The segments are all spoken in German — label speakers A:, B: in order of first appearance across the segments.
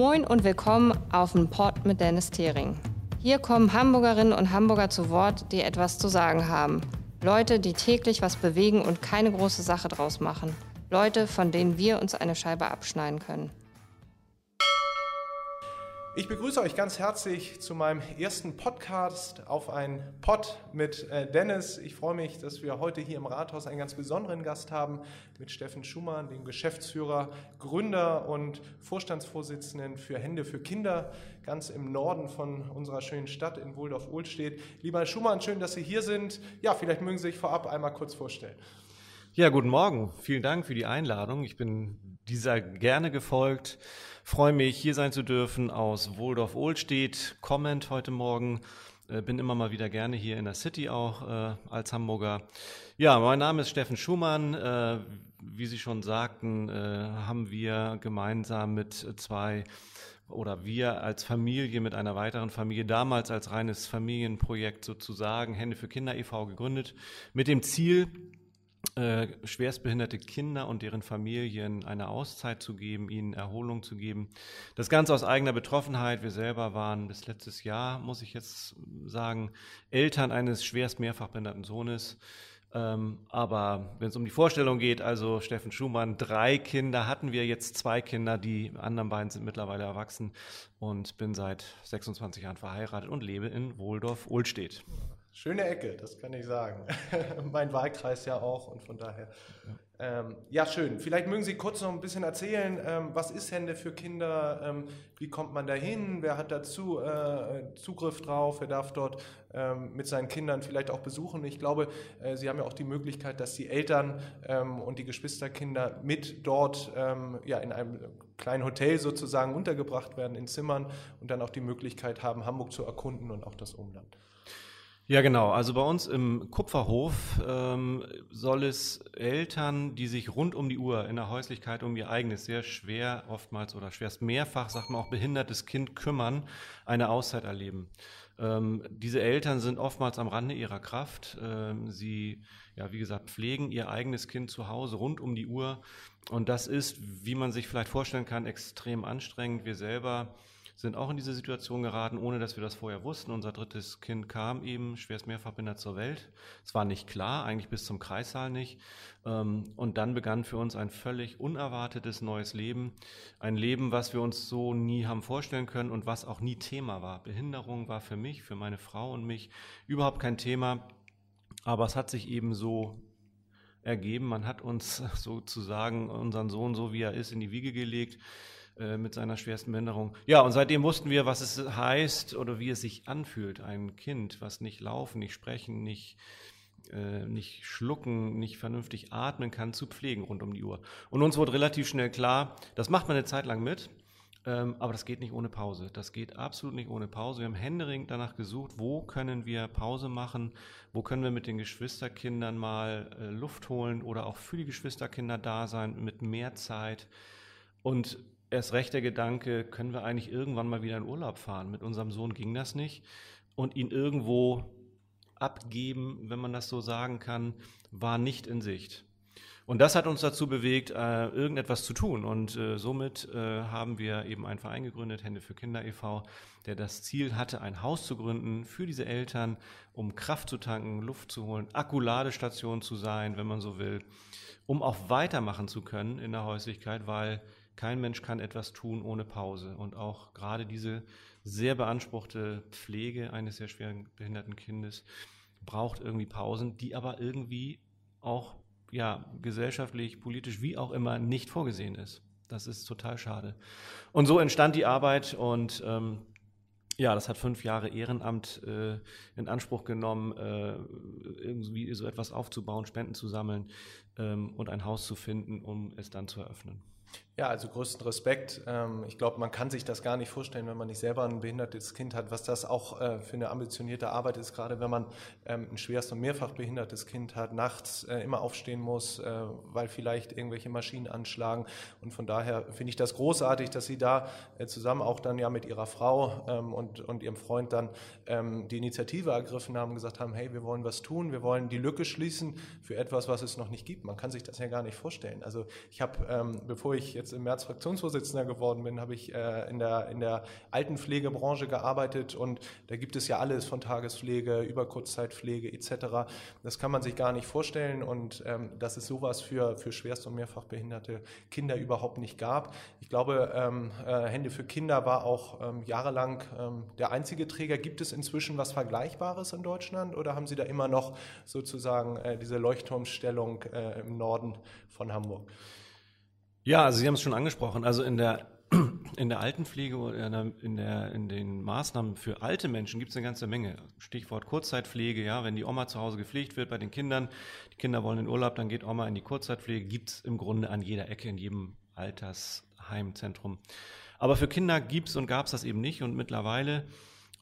A: Moin und willkommen auf dem Port mit Dennis Thering. Hier kommen Hamburgerinnen und Hamburger zu Wort, die etwas zu sagen haben. Leute, die täglich was bewegen und keine große Sache draus machen. Leute, von denen wir uns eine Scheibe abschneiden können.
B: Ich begrüße euch ganz herzlich zu meinem ersten Podcast auf ein Pod mit äh, Dennis. Ich freue mich, dass wir heute hier im Rathaus einen ganz besonderen Gast haben mit Steffen Schumann, dem Geschäftsführer, Gründer und Vorstandsvorsitzenden für Hände für Kinder, ganz im Norden von unserer schönen Stadt in Wohldorf-Ohlstedt. Lieber Herr Schumann, schön, dass Sie hier sind. Ja, vielleicht mögen Sie sich vorab einmal kurz vorstellen.
C: Ja, guten Morgen. Vielen Dank für die Einladung. Ich bin dieser gerne gefolgt. Freue mich, hier sein zu dürfen aus Wohldorf-Ohlstedt. Comment heute Morgen. Äh, bin immer mal wieder gerne hier in der City auch äh, als Hamburger. Ja, mein Name ist Steffen Schumann. Äh, wie Sie schon sagten, äh, haben wir gemeinsam mit zwei oder wir als Familie mit einer weiteren Familie damals als reines Familienprojekt sozusagen Hände für Kinder e.V. gegründet mit dem Ziel, äh, schwerstbehinderte Kinder und deren Familien eine Auszeit zu geben, ihnen Erholung zu geben. Das Ganze aus eigener Betroffenheit. Wir selber waren bis letztes Jahr, muss ich jetzt sagen, Eltern eines schwerst mehrfach behinderten Sohnes. Ähm, aber wenn es um die Vorstellung geht, also Steffen Schumann, drei Kinder hatten wir, jetzt zwei Kinder, die anderen beiden sind mittlerweile erwachsen und bin seit 26 Jahren verheiratet und lebe in Wohldorf-Ohlstedt.
B: Schöne Ecke, das kann ich sagen. mein Wahlkreis ja auch und von daher. Ähm, ja, schön. Vielleicht mögen Sie kurz noch ein bisschen erzählen, ähm, was ist Hände für Kinder? Ähm, wie kommt man da hin? Wer hat dazu äh, Zugriff drauf? Wer darf dort ähm, mit seinen Kindern vielleicht auch besuchen? Ich glaube, äh, Sie haben ja auch die Möglichkeit, dass die Eltern ähm, und die Geschwisterkinder mit dort ähm, ja, in einem kleinen Hotel sozusagen untergebracht werden, in Zimmern und dann auch die Möglichkeit haben, Hamburg zu erkunden und auch das Umland.
C: Ja, genau. Also bei uns im Kupferhof ähm, soll es Eltern, die sich rund um die Uhr in der Häuslichkeit um ihr eigenes, sehr schwer oftmals oder schwerst mehrfach, sagt man auch, behindertes Kind kümmern, eine Auszeit erleben. Ähm, diese Eltern sind oftmals am Rande ihrer Kraft. Ähm, sie, ja, wie gesagt, pflegen ihr eigenes Kind zu Hause rund um die Uhr. Und das ist, wie man sich vielleicht vorstellen kann, extrem anstrengend. Wir selber sind auch in diese Situation geraten, ohne dass wir das vorher wussten. Unser drittes Kind kam eben schwerst mehrfach behindert zur Welt. Es war nicht klar, eigentlich bis zum Kreissaal nicht. Ähm, und dann begann für uns ein völlig unerwartetes neues Leben. Ein Leben, was wir uns so nie haben vorstellen können und was auch nie Thema war. Behinderung war für mich, für meine Frau und mich überhaupt kein Thema. Aber es hat sich eben so ergeben. Man hat uns sozusagen unseren Sohn, so wie er ist, in die Wiege gelegt äh, mit seiner schwersten Behinderung. Ja, und seitdem wussten wir, was es heißt oder wie es sich anfühlt, ein Kind, was nicht laufen, nicht sprechen, nicht, äh, nicht schlucken, nicht vernünftig atmen kann, zu pflegen rund um die Uhr. Und uns wurde relativ schnell klar, das macht man eine Zeit lang mit, ähm, aber das geht nicht ohne Pause. Das geht absolut nicht ohne Pause. Wir haben händeringend danach gesucht, wo können wir Pause machen, wo können wir mit den Geschwisterkindern mal äh, Luft holen oder auch für die Geschwisterkinder da sein mit mehr Zeit. Und erst recht der Gedanke, können wir eigentlich irgendwann mal wieder in Urlaub fahren? Mit unserem Sohn ging das nicht. Und ihn irgendwo abgeben, wenn man das so sagen kann, war nicht in Sicht. Und das hat uns dazu bewegt, äh, irgendetwas zu tun. Und äh, somit äh, haben wir eben einen Verein gegründet, Hände für Kinder e.V., der das Ziel hatte, ein Haus zu gründen für diese Eltern, um Kraft zu tanken, Luft zu holen, Akkuladestation zu sein, wenn man so will, um auch weitermachen zu können in der Häuslichkeit, weil kein Mensch kann etwas tun ohne Pause. Und auch gerade diese sehr beanspruchte Pflege eines sehr schweren behinderten Kindes braucht irgendwie Pausen, die aber irgendwie auch ja, gesellschaftlich, politisch, wie auch immer, nicht vorgesehen ist. Das ist total schade. Und so entstand die Arbeit und ähm, ja, das hat fünf Jahre Ehrenamt äh, in Anspruch genommen, äh, irgendwie so etwas aufzubauen, Spenden zu sammeln ähm, und ein Haus zu finden, um es dann zu eröffnen.
B: Ja, also größten Respekt. Ähm, ich glaube, man kann sich das gar nicht vorstellen, wenn man nicht selber ein behindertes Kind hat, was das auch äh, für eine ambitionierte Arbeit ist, gerade wenn man ähm, ein schwerst und mehrfach behindertes Kind hat, nachts äh, immer aufstehen muss, äh, weil vielleicht irgendwelche Maschinen anschlagen. Und von daher finde ich das großartig, dass Sie da zusammen auch dann ja mit Ihrer Frau ähm, und, und Ihrem Freund dann die Initiative ergriffen haben, gesagt haben, hey, wir wollen was tun, wir wollen die Lücke schließen für etwas, was es noch nicht gibt. Man kann sich das ja gar nicht vorstellen. Also ich habe, bevor ich jetzt jetzt im März Fraktionsvorsitzender geworden bin, habe ich äh, in, der, in der Altenpflegebranche gearbeitet und da gibt es ja alles von Tagespflege über Kurzzeitpflege etc. Das kann man sich gar nicht vorstellen und ähm, dass es sowas für, für schwerst und mehrfach behinderte Kinder überhaupt nicht gab. Ich glaube, ähm, äh, Hände für Kinder war auch ähm, jahrelang ähm, der einzige Träger. Gibt es inzwischen was Vergleichbares in Deutschland oder haben Sie da immer noch sozusagen äh, diese Leuchtturmstellung äh, im Norden von Hamburg?
C: Ja, also Sie haben es schon angesprochen. Also in der in der Altenpflege oder in, der, in den Maßnahmen für alte Menschen gibt es eine ganze Menge. Stichwort Kurzzeitpflege, ja, wenn die Oma zu Hause gepflegt wird bei den Kindern, die Kinder wollen in Urlaub, dann geht Oma in die Kurzzeitpflege, gibt es im Grunde an jeder Ecke, in jedem Altersheimzentrum. Aber für Kinder gibt es und gab es das eben nicht und mittlerweile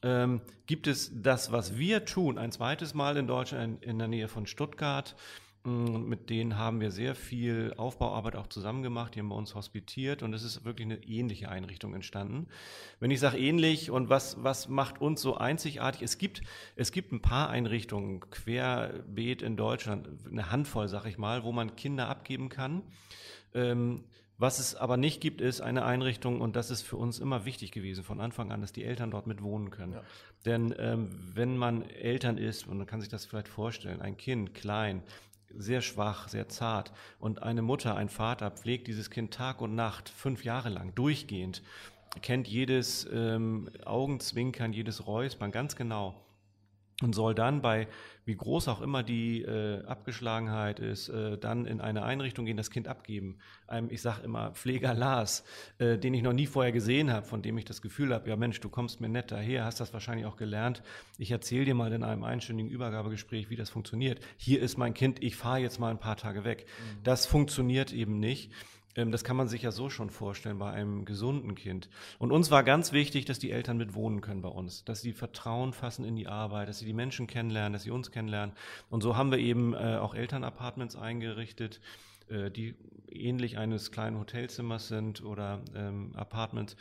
C: ähm, gibt es das, was wir tun, ein zweites Mal in Deutschland in der Nähe von Stuttgart. Mm, mit denen haben wir sehr viel Aufbauarbeit auch zusammen gemacht. Die haben bei uns hospitiert und es ist wirklich eine ähnliche Einrichtung entstanden. Wenn ich sage ähnlich und was, was macht uns so einzigartig? Es gibt, es gibt ein paar Einrichtungen querbeet in Deutschland, eine Handvoll, sag ich mal, wo man Kinder abgeben kann. Ähm, was es aber nicht gibt, ist eine Einrichtung, und das ist für uns immer wichtig gewesen von Anfang an, dass die Eltern dort mit wohnen können. Ja. Denn ähm, wenn man Eltern ist, und man kann sich das vielleicht vorstellen, ein Kind, klein, sehr schwach, sehr zart. Und eine Mutter, ein Vater pflegt dieses Kind Tag und Nacht, fünf Jahre lang, durchgehend, kennt jedes ähm, Augenzwinkern, jedes Räuspern ganz genau und soll dann bei, wie groß auch immer die äh, Abgeschlagenheit ist, äh, dann in eine Einrichtung gehen, das Kind abgeben. Einem, ich sage immer, Pfleger Lars, äh, den ich noch nie vorher gesehen habe, von dem ich das Gefühl habe, ja Mensch, du kommst mir nett daher, hast das wahrscheinlich auch gelernt. Ich erzähle dir mal in einem einstündigen Übergabegespräch, wie das funktioniert. Hier ist mein Kind, ich fahre jetzt mal ein paar Tage weg. Mhm. Das funktioniert eben nicht. Ähm, das kann man sich ja so schon vorstellen bei einem gesunden Kind. Und uns war ganz wichtig, dass die Eltern mit wohnen können bei uns, dass sie Vertrauen fassen in die Arbeit, dass sie die Menschen kennenlernen, dass sie uns kennenlernen. Und so haben wir eben äh, auch Elternapartments eingerichtet, äh, die ähnlich eines kleinen Hotelzimmers sind oder ähm, Apartments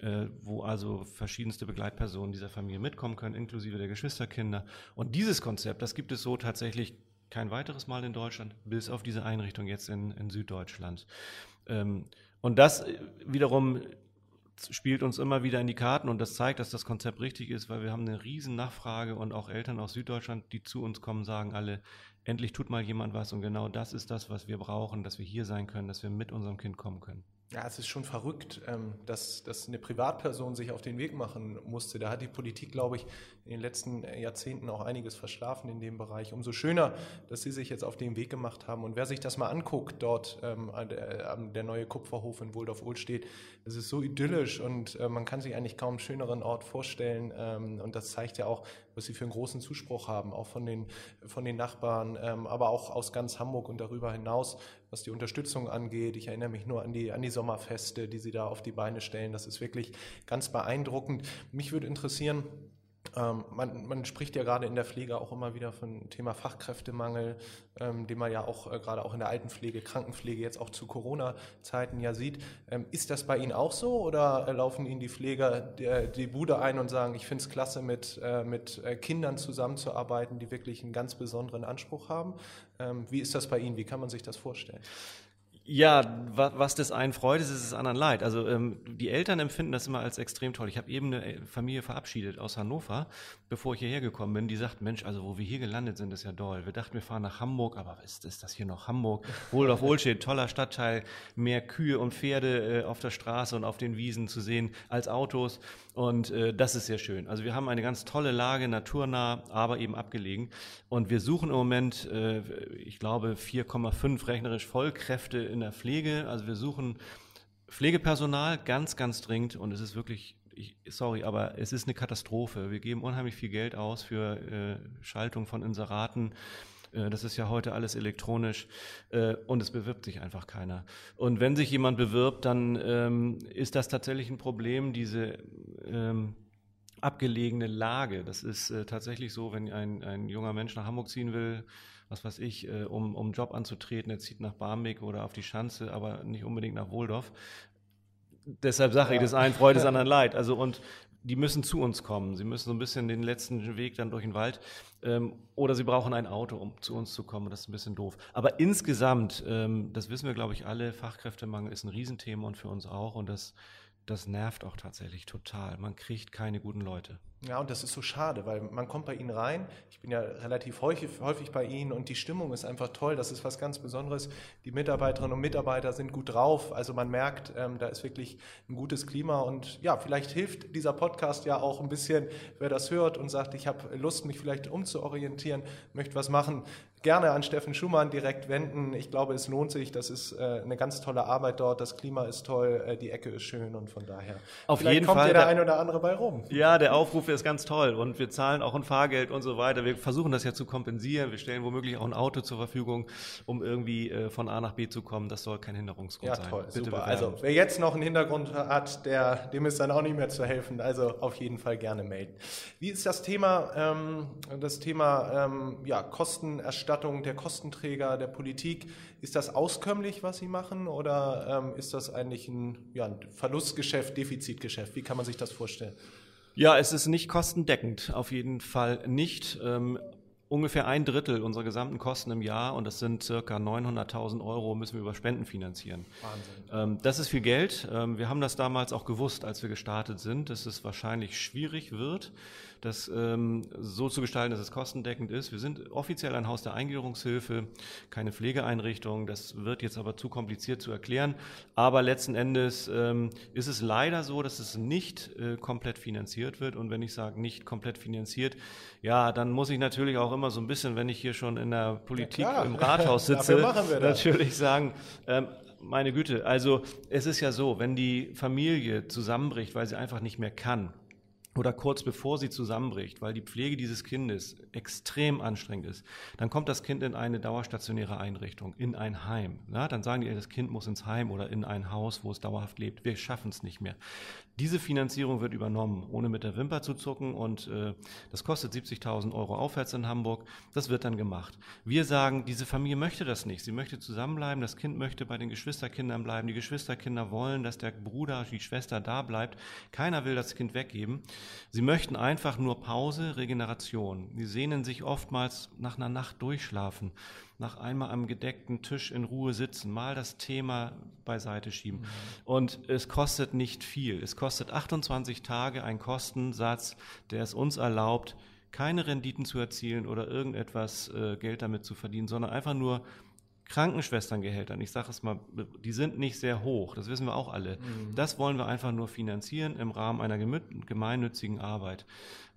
C: äh, wo also verschiedenste Begleitpersonen dieser Familie mitkommen können, inklusive der Geschwisterkinder. Und dieses Konzept, das gibt es so tatsächlich kein weiteres Mal in Deutschland, bis auf diese Einrichtung jetzt in, in Süddeutschland. Ähm, und das äh, wiederum spielt uns immer wieder in die Karten und das zeigt, dass das Konzept richtig ist, weil wir haben eine riesen Nachfrage und auch Eltern aus Süddeutschland, die zu uns kommen, sagen alle, endlich tut mal jemand was und genau das ist das, was wir brauchen, dass wir hier sein können, dass wir mit unserem Kind kommen können.
B: Ja, es ist schon verrückt, ähm, dass, dass eine Privatperson sich auf den Weg machen musste. Da hat die Politik, glaube ich, in den letzten Jahrzehnten auch einiges verschlafen in dem Bereich. Umso schöner, dass Sie sich jetzt auf den Weg gemacht haben. Und wer sich das mal anguckt, dort ähm, der, neue Kupferhof in Wohldorf-Ohl steht, das ist so idyllisch und äh, man kann sich eigentlich kaum einen schöneren Ort vorstellen. Ähm, und das zeigt ja auch, was Sie für einen großen Zuspruch haben, auch von den, von den Nachbarn, aber auch aus ganz Hamburg und darüber hinaus, was die Unterstützung angeht. Ich erinnere mich nur an die, an die Sommerfeste, die Sie da auf die Beine stellen. Das ist wirklich ganz beeindruckend. Mich würde interessieren, ähm, man, man, spricht ja gerade in der Pflege auch immer wieder von Thema Fachkräftemangel, ähm, den man ja auch äh, gerade auch in der Altenpflege, Krankenpflege jetzt auch zu Corona-Zeiten ja sieht. Ähm, ist das bei Ihnen auch so oder äh, laufen Ihnen die Pfleger die, die Bude ein und sagen, ich finde es klasse, mit, äh, mit äh, Kindern zusammenzuarbeiten, die wirklich einen ganz besonderen Anspruch haben? Ähm, wie ist das bei Ihnen? Wie kann man sich das vorstellen?
C: Ja, was des einen freut, ist es des anderen leid. Also ähm, die Eltern empfinden das immer als extrem toll. Ich habe eben eine äh, Familie verabschiedet aus Hannover, bevor ich hierher gekommen bin. Die sagt, Mensch, also wo wir hier gelandet sind, ist ja doll. Wir dachten, wir fahren nach Hamburg, aber ist, ist das hier noch Hamburg? Wohl auf Wohlstedt, toller Stadtteil, mehr Kühe und Pferde äh, auf der Straße und auf den Wiesen zu sehen als Autos. Und äh, das ist sehr schön. Also wir haben eine ganz tolle Lage, naturnah, aber eben abgelegen. Und wir suchen im Moment, äh, ich glaube, 4,5 rechnerisch Vollkräfte in der Pflege. Also wir suchen Pflegepersonal ganz, ganz dringend. Und es ist wirklich, ich, sorry, aber es ist eine Katastrophe. Wir geben unheimlich viel Geld aus für äh, Schaltung von Inseraten. Äh, das ist ja heute alles elektronisch äh, und es bewirbt sich einfach keiner. Und wenn sich jemand bewirbt, dann ähm, ist das tatsächlich ein Problem, diese ähm, abgelegene Lage. Das ist äh, tatsächlich so, wenn ein, ein junger Mensch nach Hamburg ziehen will, was weiß ich, um, um Job anzutreten, er zieht nach Barmbek oder auf die Schanze, aber nicht unbedingt nach Wohldorf. Deshalb sage ja. ich, das einen Freude, das anderen Leid. Also und die müssen zu uns kommen. Sie müssen so ein bisschen den letzten Weg dann durch den Wald ähm, oder sie brauchen ein Auto, um zu uns zu kommen. Das ist ein bisschen doof. Aber insgesamt, ähm, das wissen wir, glaube ich, alle, Fachkräftemangel ist ein Riesenthema und für uns auch. Und das, das nervt auch tatsächlich total. Man kriegt keine guten Leute.
B: Ja, und das ist so schade, weil man kommt bei Ihnen rein. Ich bin ja relativ häufig, häufig bei Ihnen und die Stimmung ist einfach toll. Das ist was ganz Besonderes. Die Mitarbeiterinnen und Mitarbeiter sind gut drauf. Also man merkt, ähm, da ist wirklich ein gutes Klima. Und ja, vielleicht hilft dieser Podcast ja auch ein bisschen, wer das hört und sagt, ich habe Lust, mich vielleicht umzuorientieren, möchte was machen gerne an Steffen Schumann direkt wenden. Ich glaube, es lohnt sich. Das ist äh, eine ganz tolle Arbeit dort. Das Klima ist toll, äh, die Ecke ist schön und von daher.
C: Auf jeden kommt Fall.
B: kommt ja der ein oder andere bei rum.
C: Ja, der Aufruf ist ganz toll und wir zahlen auch ein Fahrgeld und so weiter. Wir versuchen das ja zu kompensieren. Wir stellen womöglich auch ein Auto zur Verfügung, um irgendwie äh, von A nach B zu kommen. Das soll kein Hinderungsgrund
B: ja,
C: sein.
B: Toll, Bitte super. Also wer jetzt noch einen Hintergrund hat, der, dem ist dann auch nicht mehr zu helfen. Also auf jeden Fall gerne melden. Wie ist das Thema, ähm, das Thema ähm, ja, Kostenerstattung der Kosten Kostenträger der Politik. Ist das auskömmlich, was Sie machen, oder ähm, ist das eigentlich ein, ja, ein Verlustgeschäft, Defizitgeschäft? Wie kann man sich das vorstellen?
C: Ja, es ist nicht kostendeckend, auf jeden Fall nicht. Ähm, ungefähr ein Drittel unserer gesamten Kosten im Jahr, und das sind circa 900.000 Euro, müssen wir über Spenden finanzieren. Wahnsinn. Ähm, das ist viel Geld. Ähm, wir haben das damals auch gewusst, als wir gestartet sind, dass es wahrscheinlich schwierig wird das ähm, so zu gestalten, dass es kostendeckend ist. Wir sind offiziell ein Haus der Eingliederungshilfe, keine Pflegeeinrichtung. Das wird jetzt aber zu kompliziert zu erklären. Aber letzten Endes ähm, ist es leider so, dass es nicht äh, komplett finanziert wird. Und wenn ich sage nicht komplett finanziert, ja, dann muss ich natürlich auch immer so ein bisschen, wenn ich hier schon in der Politik ja, im Rathaus sitze, natürlich sagen, ähm, meine Güte, also es ist ja so, wenn die Familie zusammenbricht, weil sie einfach nicht mehr kann, oder kurz bevor sie zusammenbricht, weil die Pflege dieses Kindes extrem anstrengend ist, dann kommt das Kind in eine dauerstationäre Einrichtung, in ein Heim. Ja, dann sagen die, das Kind muss ins Heim oder in ein Haus, wo es dauerhaft lebt. Wir schaffen es nicht mehr. Diese Finanzierung wird übernommen, ohne mit der Wimper zu zucken und äh, das kostet 70.000 Euro aufwärts in Hamburg. Das wird dann gemacht. Wir sagen, diese Familie möchte das nicht. Sie möchte zusammenbleiben, das Kind möchte bei den Geschwisterkindern bleiben. Die Geschwisterkinder wollen, dass der Bruder, die Schwester da bleibt. Keiner will das Kind weggeben. Sie möchten einfach nur Pause, Regeneration. Sie sehnen sich oftmals nach einer Nacht durchschlafen nach einmal am gedeckten Tisch in Ruhe sitzen, mal das Thema beiseite schieben. Mhm. Und es kostet nicht viel. Es kostet 28 Tage ein Kostensatz, der es uns erlaubt, keine Renditen zu erzielen oder irgendetwas äh, Geld damit zu verdienen, sondern einfach nur Krankenschwesterngehältern, ich sage es mal, die sind nicht sehr hoch, das wissen wir auch alle. Mhm. Das wollen wir einfach nur finanzieren im Rahmen einer gemeinnützigen Arbeit.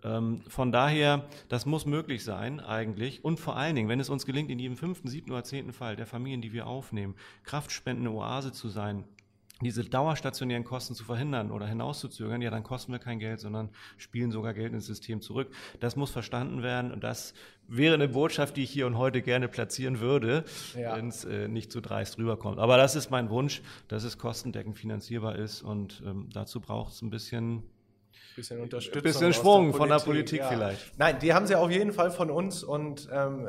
C: Ähm, von daher, das muss möglich sein eigentlich. Und vor allen Dingen, wenn es uns gelingt, in jedem fünften, siebten oder zehnten Fall der Familien, die wir aufnehmen, kraftspendende Oase zu sein, diese dauerstationären Kosten zu verhindern oder hinauszuzögern, ja, dann kosten wir kein Geld, sondern spielen sogar Geld ins System zurück. Das muss verstanden werden und das wäre eine Botschaft, die ich hier und heute gerne platzieren würde, ja. wenn es äh, nicht zu dreist rüberkommt. Aber das ist mein Wunsch, dass es kostendeckend finanzierbar ist und ähm, dazu braucht es ein bisschen
B: bisschen Unterstützung.
C: Bisschen Schwung der von der Politik ja. vielleicht.
B: Nein, die haben sie auf jeden Fall von uns und ähm,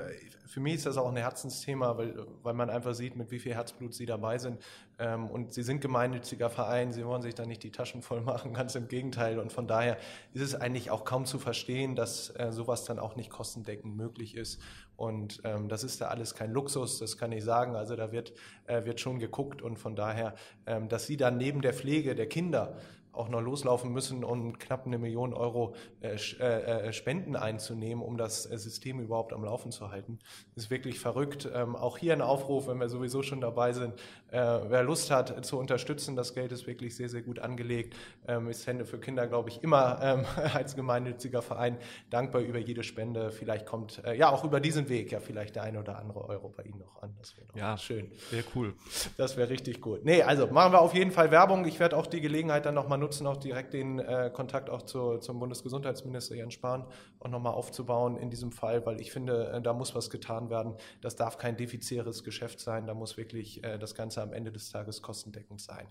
B: für mich ist das auch ein Herzensthema, weil, weil man einfach sieht, mit wie viel Herzblut sie dabei sind. Ähm, und sie sind gemeinnütziger Verein, sie wollen sich da nicht die Taschen voll machen, ganz im Gegenteil. Und von daher ist es eigentlich auch kaum zu verstehen, dass äh, sowas dann auch nicht kostendeckend möglich ist. Und ähm, das ist da alles kein Luxus, das kann ich sagen. Also da wird, äh, wird schon geguckt und von daher, ähm, dass sie dann neben der Pflege der Kinder auch noch loslaufen müssen, um knapp eine Million Euro äh, äh, äh, Spenden einzunehmen, um das System überhaupt am Laufen zu halten. Das ist wirklich verrückt. Ähm, auch hier ein Aufruf, wenn wir sowieso schon dabei sind. Äh, wer Lust hat zu unterstützen, das Geld ist wirklich sehr, sehr gut angelegt. Ähm, ist Hände für Kinder, glaube ich, immer ähm, als gemeinnütziger Verein dankbar über jede Spende. Vielleicht kommt ja auch über diesen Weg ja vielleicht der eine oder andere Euro bei Ihnen noch an. Das wäre ja schön.
C: Sehr cool.
B: Das wäre richtig gut. Nee, also machen wir auf jeden Fall Werbung. Ich werde auch die Gelegenheit dann nochmal nutzen, auch direkt den äh, Kontakt auch zu, zum Bundesgesundheitsminister Jens Spahn auch nochmal aufzubauen in diesem Fall, weil ich finde, äh, da muss was getan werden. Das darf kein defizitäres Geschäft sein. Da muss wirklich äh, das Ganze am Ende des Tages kostendeckend sein.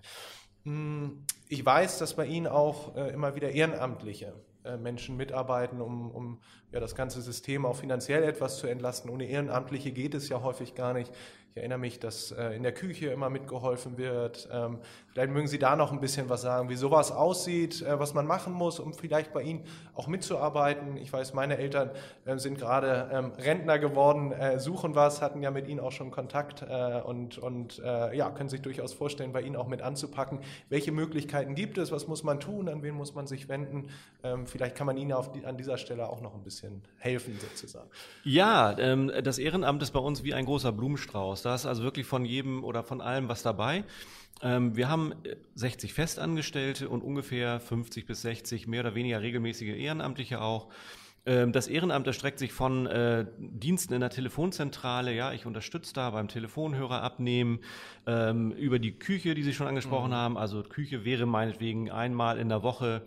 B: Hm, ich weiß, dass bei Ihnen auch äh, immer wieder Ehrenamtliche äh, Menschen mitarbeiten, um, um ja, das ganze System auch finanziell etwas zu entlasten. Ohne Ehrenamtliche geht es ja häufig gar nicht. Ich erinnere mich, dass äh, in der Küche immer mitgeholfen wird. Ähm, vielleicht mögen Sie da noch ein bisschen was sagen, wie sowas aussieht, äh, was man machen muss, um vielleicht bei Ihnen auch mitzuarbeiten. Ich weiß, meine Eltern äh, sind gerade ähm, Rentner geworden, äh, suchen was, hatten ja mit Ihnen auch schon Kontakt äh, und, und äh, ja, können sich durchaus vorstellen, bei Ihnen auch mit anzupacken. Welche Möglichkeiten gibt es? Was muss man tun? An wen muss man sich wenden? Ähm, vielleicht kann man Ihnen die, an dieser Stelle auch noch ein bisschen helfen, sozusagen.
C: Ja, ähm, das Ehrenamt ist bei uns wie ein großer Blumenstrauß. Da ist also wirklich von jedem oder von allem was dabei. Ähm, wir haben 60 äh, Festangestellte und ungefähr 50 bis 60 mehr oder weniger regelmäßige Ehrenamtliche auch. Ähm, das Ehrenamt erstreckt sich von äh, Diensten in der Telefonzentrale, ja, ich unterstütze da beim Telefonhörer abnehmen, ähm, über die Küche, die Sie schon angesprochen mhm. haben. Also Küche wäre meinetwegen einmal in der Woche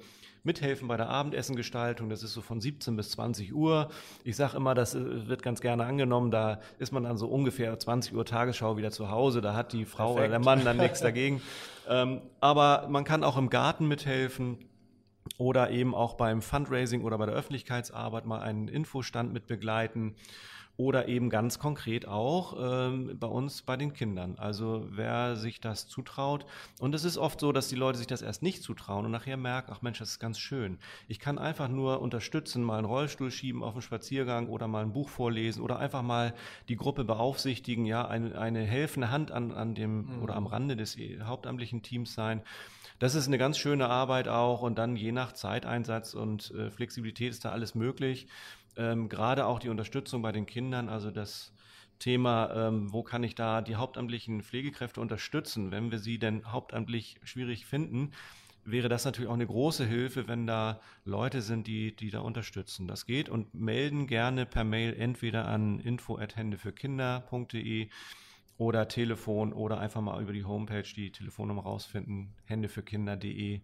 C: mithelfen bei der Abendessengestaltung. Das ist so von 17 bis 20 Uhr. Ich sage immer, das äh, wird ganz gerne angenommen. Da ist man dann so ungefähr 20 Uhr Tagesschau wieder zu Hause. Da hat die Frau Perfekt. oder der Mann dann nichts dagegen. Ähm, aber man kann auch im Garten mithelfen oder eben auch beim Fundraising oder bei der Öffentlichkeitsarbeit mal einen Infostand mit begleiten oder eben ganz konkret auch ähm, bei uns bei den Kindern. Also wer sich das zutraut. Und es ist oft so, dass die Leute sich das erst nicht zutrauen und nachher merken, ach Mensch, das ist ganz schön. Ich kann einfach nur unterstützen, mal einen Rollstuhl schieben auf dem Spaziergang oder mal ein Buch vorlesen oder einfach mal die Gruppe beaufsichtigen, ja, eine, eine helfende Hand an, an dem mhm. oder am Rande des hauptamtlichen Teams sein. Das ist eine ganz schöne Arbeit auch und dann je nach Zeiteinsatz und äh, Flexibilität ist da alles möglich ähm, gerade auch die Unterstützung bei den Kindern, also das Thema, ähm, wo kann ich da die hauptamtlichen Pflegekräfte unterstützen, wenn wir sie denn hauptamtlich schwierig finden, wäre das natürlich auch eine große Hilfe, wenn da Leute sind, die, die da unterstützen. Das geht und melden gerne per Mail entweder an info@händefürkinder.de oder Telefon oder einfach mal über die Homepage die Telefonnummer rausfinden, händefürkinder.de.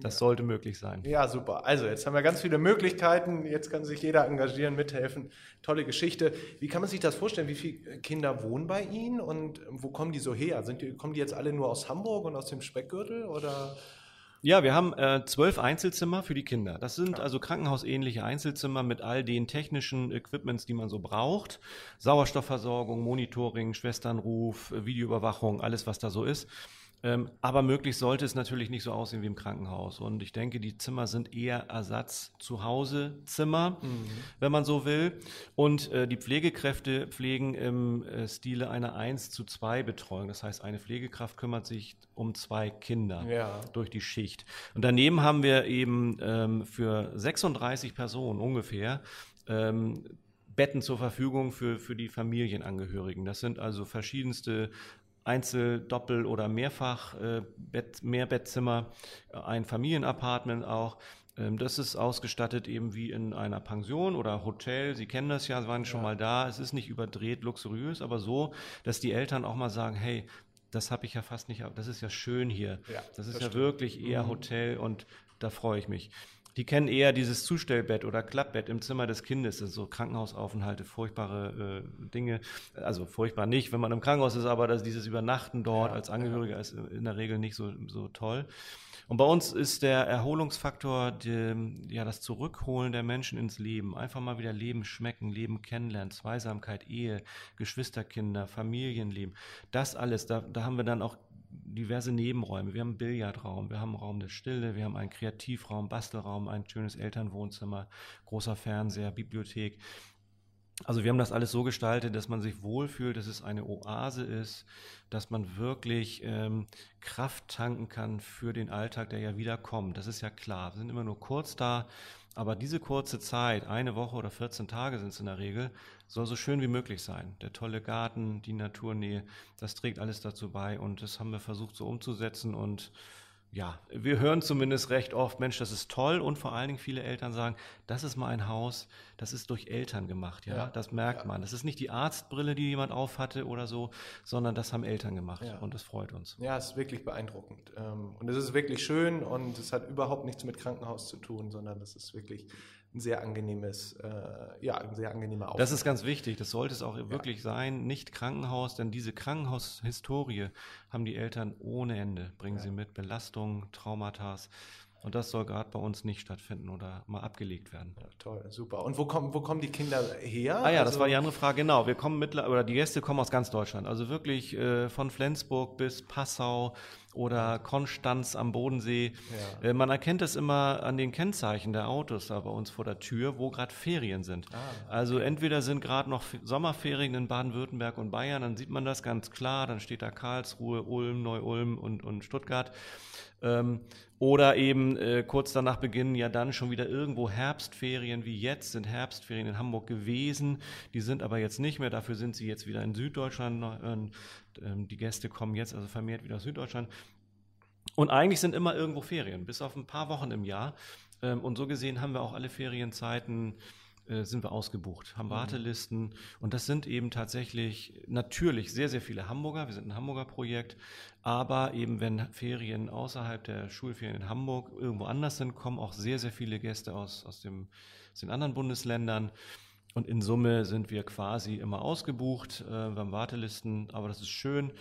C: Das ja. sollte möglich sein.
B: Ja, super. Also jetzt haben wir ganz viele Möglichkeiten. Jetzt kann sich jeder engagieren, mithelfen. Tolle Geschichte. Wie kann man sich das vorstellen? Wie viele Kinder wohnen bei Ihnen und wo kommen die so her? Sind die, kommen die jetzt alle nur aus Hamburg und aus dem Speckgürtel oder?
C: Ja, wir haben äh, zwölf Einzelzimmer für die Kinder. Das sind ja. also krankenhausähnliche Einzelzimmer mit all den technischen Equipments, die man so braucht. Sauerstoffversorgung, Monitoring, Schwesternruf, Videoüberwachung, alles was da so ist. Ähm, aber möglichst sollte es natürlich nicht so aussehen wie im Krankenhaus. Und ich denke, die Zimmer sind eher Ersatz zu Hause Zimmer, mhm. wenn man so will. Und äh, die Pflegekräfte pflegen im äh, Stile einer 1 zu 2 Betreuung. Das heißt, eine Pflegekraft kümmert sich um zwei Kinder ja. durch die Schicht. Und daneben haben wir eben ähm, für 36 Personen ungefähr ähm, Betten zur Verfügung für, für die Familienangehörigen. Das sind also verschiedenste Einzel-, Doppel- oder Mehrfach äh, Bett, Mehrbettzimmer, äh, ein Familienapartment auch. Ähm, das ist ausgestattet eben wie in einer Pension oder Hotel. Sie kennen das ja, waren schon ja. mal da. Es ist nicht überdreht, luxuriös, aber so, dass die Eltern auch mal sagen, hey, das habe ich ja fast nicht, das ist ja schön hier. Ja, das ist das ja stimmt. wirklich eher mhm. Hotel und da freue ich mich. Die kennen eher dieses Zustellbett oder Klappbett im Zimmer des Kindes, das so Krankenhausaufenthalte, furchtbare äh, Dinge. Also furchtbar nicht, wenn man im Krankenhaus ist, aber das, dieses Übernachten dort ja, als Angehöriger ja. ist in der Regel nicht so, so toll. Und bei uns ist der Erholungsfaktor die, ja, das Zurückholen der Menschen ins Leben. Einfach mal wieder Leben schmecken, Leben kennenlernen, Zweisamkeit, Ehe, Geschwisterkinder, Familienleben. Das alles, da, da haben wir dann auch diverse Nebenräume. Wir haben einen Billardraum, wir haben einen Raum der Stille, wir haben einen Kreativraum, Bastelraum, ein schönes Elternwohnzimmer, großer Fernseher, Bibliothek. Also wir haben das alles so gestaltet, dass man sich wohlfühlt, dass es eine Oase ist, dass man wirklich ähm, Kraft tanken kann für den Alltag, der ja wieder kommt. Das ist ja klar. Wir sind immer nur kurz da, aber diese kurze Zeit, eine Woche oder 14 Tage sind es in der Regel, soll so schön wie möglich sein. Der tolle Garten, die Naturnähe, das trägt alles dazu bei und das haben wir versucht so umzusetzen und ja, wir hören zumindest recht oft, Mensch, das ist toll und vor allen Dingen viele Eltern sagen, das ist mal ein Haus, das ist durch Eltern gemacht, ja, ja das merkt ja. man. Das ist nicht die Arztbrille, die jemand aufhatte oder so, sondern das haben Eltern gemacht ja. und das freut uns.
B: Ja, es ist wirklich beeindruckend ähm, und es ist wirklich schön und es hat überhaupt nichts mit Krankenhaus zu tun, sondern es ist wirklich ein sehr angenehmes, äh, ja, ein sehr angenehmer
C: Aufenthalt. Das ist ganz wichtig. Das sollte es auch ja. wirklich sein. Nicht Krankenhaus, denn diese Krankenhaushistorie haben die Eltern ohne Ende. Bringen ja. sie mit Belastungen, Traumata. Und das soll gerade bei uns nicht stattfinden oder mal abgelegt werden.
B: Ja, toll, super. Und wo kommen, wo kommen die Kinder her?
C: Ah ja, also das war die andere Frage. Genau, wir kommen mittlerweile, oder die Gäste kommen aus ganz Deutschland. Also wirklich äh, von Flensburg bis Passau oder Konstanz am Bodensee. Ja. Äh, man erkennt es immer an den Kennzeichen der Autos da bei uns vor der Tür, wo gerade Ferien sind. Ah, okay. Also entweder sind gerade noch Sommerferien in Baden-Württemberg und Bayern, dann sieht man das ganz klar, dann steht da Karlsruhe, Ulm, Neu-Ulm und, und Stuttgart. Ähm, oder eben äh, kurz danach beginnen ja dann schon wieder irgendwo Herbstferien, wie jetzt sind Herbstferien in Hamburg gewesen. Die sind aber jetzt nicht mehr, dafür sind sie jetzt wieder in Süddeutschland. Äh, die Gäste kommen jetzt also vermehrt wieder aus Süddeutschland. Und eigentlich sind immer irgendwo Ferien, bis auf ein paar Wochen im Jahr. Ähm, und so gesehen haben wir auch alle Ferienzeiten äh, sind wir ausgebucht, haben mhm. Wartelisten und das sind eben tatsächlich natürlich sehr, sehr viele Hamburger. Wir sind ein Hamburger Projekt, aber eben wenn Ferien außerhalb der Schulferien in Hamburg irgendwo anders sind, kommen auch sehr, sehr viele Gäste aus, aus, dem, aus den anderen Bundesländern. Und in Summe sind wir quasi immer ausgebucht. Äh, wir haben Wartelisten, aber das ist schön.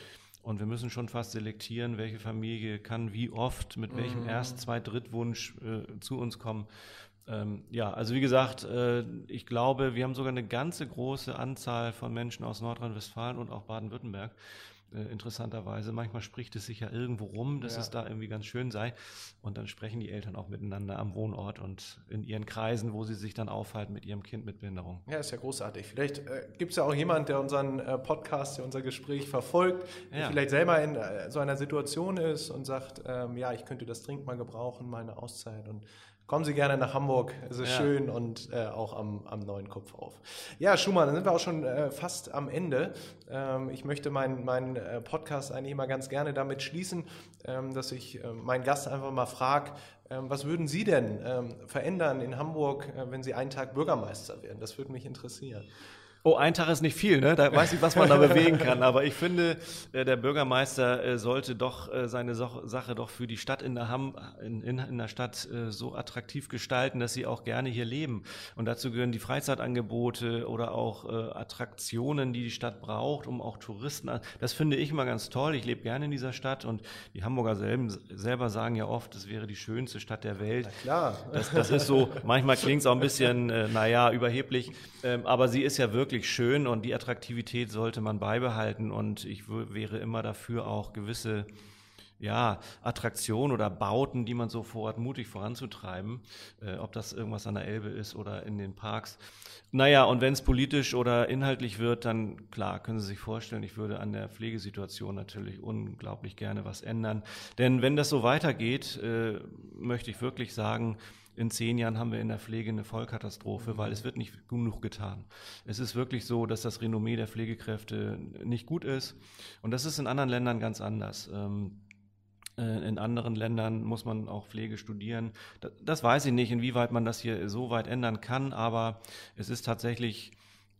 C: Und wir müssen schon fast selektieren, welche Familie kann wie oft mit welchem mhm. Erst-, Zweit-, Drittwunsch äh, zu uns kommen. Ähm, ja, also wie gesagt, äh, ich glaube, wir haben sogar eine ganze große Anzahl von Menschen aus Nordrhein-Westfalen und auch Baden-Württemberg. Äh, interessanterweise. Manchmal spricht es sich ja irgendwo rum, dass ja. es da irgendwie ganz schön sei. Und dann sprechen die Eltern auch miteinander am Wohnort und in ihren Kreisen, wo sie sich dann aufhalten mit ihrem Kind mit Behinderung.
B: Ja, ist ja großartig. Vielleicht äh, gibt es ja auch jemand, der unseren äh, Podcast, der unser Gespräch verfolgt, der ja. vielleicht selber in äh, so einer Situation ist und sagt, ähm, ja, ich könnte das dringend mal gebrauchen, meine Auszeit und Kommen Sie gerne nach Hamburg, es ist ja. schön und äh, auch am, am neuen Kopf auf. Ja, Schumann, dann sind wir auch schon äh, fast am Ende. Ähm, ich möchte meinen mein, äh, Podcast eigentlich immer ganz gerne damit schließen, ähm, dass ich äh, meinen Gast einfach mal frage, ähm, was würden Sie denn ähm, verändern in Hamburg, äh, wenn Sie einen Tag Bürgermeister werden? Das würde mich interessieren.
C: Oh, ein Tag ist nicht viel, ne? Da weiß ich, was man da bewegen kann. Aber ich finde, äh, der Bürgermeister äh, sollte doch äh, seine Sache doch für die Stadt in der, Ham, in, in der Stadt so attraktiv gestalten, dass sie auch gerne hier leben. Und dazu gehören die Freizeitangebote oder auch Attraktionen, die die Stadt braucht, um auch Touristen. Das finde ich immer ganz toll. Ich lebe gerne in dieser Stadt und die Hamburger selber sagen ja oft, es wäre die schönste Stadt der Welt. Na klar. Das, das ist so. Manchmal klingt es auch ein bisschen, naja, überheblich. Ähm, aber sie ist ja wirklich wirklich schön und die Attraktivität sollte man beibehalten und ich wäre immer dafür auch gewisse ja, Attraktionen oder Bauten, die man so vorhat, mutig voranzutreiben, äh, ob das irgendwas an der Elbe ist oder in den Parks. Naja, und wenn es politisch oder inhaltlich wird, dann klar, können Sie sich vorstellen, ich würde an der Pflegesituation natürlich unglaublich gerne was ändern. Denn wenn das so weitergeht, äh, möchte ich wirklich sagen, in zehn Jahren haben wir in der Pflege eine Vollkatastrophe, weil es wird nicht genug getan. Es ist wirklich so, dass das Renommee der Pflegekräfte nicht gut ist. Und das ist in anderen Ländern ganz anders. Ähm, äh, in anderen Ländern muss man auch Pflege studieren. Das weiß ich nicht, inwieweit man das hier so weit ändern kann, aber es ist tatsächlich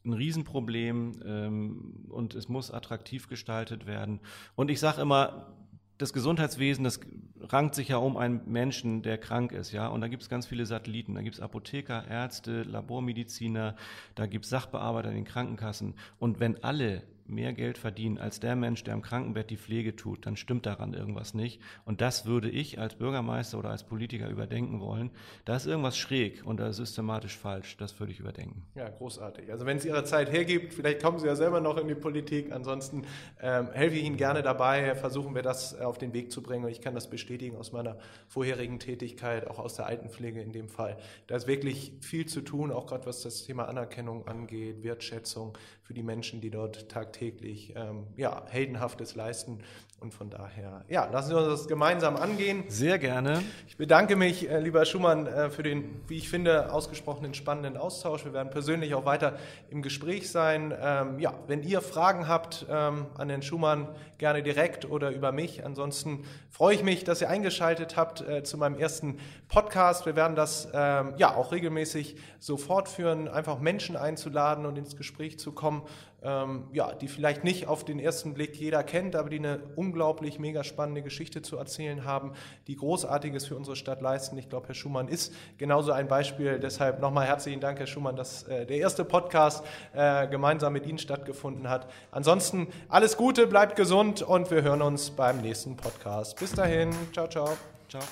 C: ein Riesenproblem ähm, und es muss attraktiv gestaltet werden. Und ich sage immer, das Gesundheitswesen, das rankt sich ja um einen Menschen, der krank ist, ja. Und da gibt es ganz viele Satelliten. Da gibt es Apotheker, Ärzte, Labormediziner, da gibt es Sachbearbeiter in den Krankenkassen. Und wenn alle mehr Geld verdienen als der Mensch, der im Krankenbett die Pflege tut, dann stimmt daran irgendwas nicht. Und das würde ich als Bürgermeister oder als Politiker überdenken wollen. Da ist irgendwas schräg und da ist systematisch falsch. Das würde ich überdenken.
B: Ja, großartig. Also wenn es Ihre Zeit hergibt, vielleicht kommen Sie ja selber noch in die Politik. Ansonsten ähm, helfe ich Ihnen gerne dabei. Versuchen wir das auf den Weg zu bringen. Und ich kann das bestätigen aus meiner vorherigen Tätigkeit, auch aus der Altenpflege in dem Fall. Da ist wirklich viel zu tun, auch gerade was das Thema Anerkennung angeht, Wertschätzung für die Menschen, die dort tagtäglich ähm, ja, Heldenhaftes leisten. Und von daher, ja, lassen Sie uns das gemeinsam angehen.
C: Sehr gerne.
B: Ich bedanke mich, äh, lieber Schumann, äh, für den, wie ich finde, ausgesprochenen spannenden Austausch. Wir werden persönlich auch weiter im Gespräch sein. Ähm, ja, wenn ihr Fragen habt ähm, an den Schumann, gerne direkt oder über mich. Ansonsten freue ich mich, dass ihr eingeschaltet habt äh, zu meinem ersten Podcast. Wir werden das ähm, ja auch regelmäßig so fortführen, einfach Menschen einzuladen und ins Gespräch zu kommen ähm, ja, die vielleicht nicht auf den ersten Blick jeder kennt, aber die eine unglaublich mega spannende Geschichte zu erzählen haben, die Großartiges für unsere Stadt leisten. Ich glaube, Herr Schumann ist genauso ein Beispiel. Deshalb nochmal herzlichen Dank, Herr Schumann, dass äh, der erste Podcast äh, gemeinsam mit Ihnen stattgefunden hat. Ansonsten alles Gute, bleibt gesund und wir hören uns beim nächsten Podcast. Bis dahin, ciao, ciao. Ciao.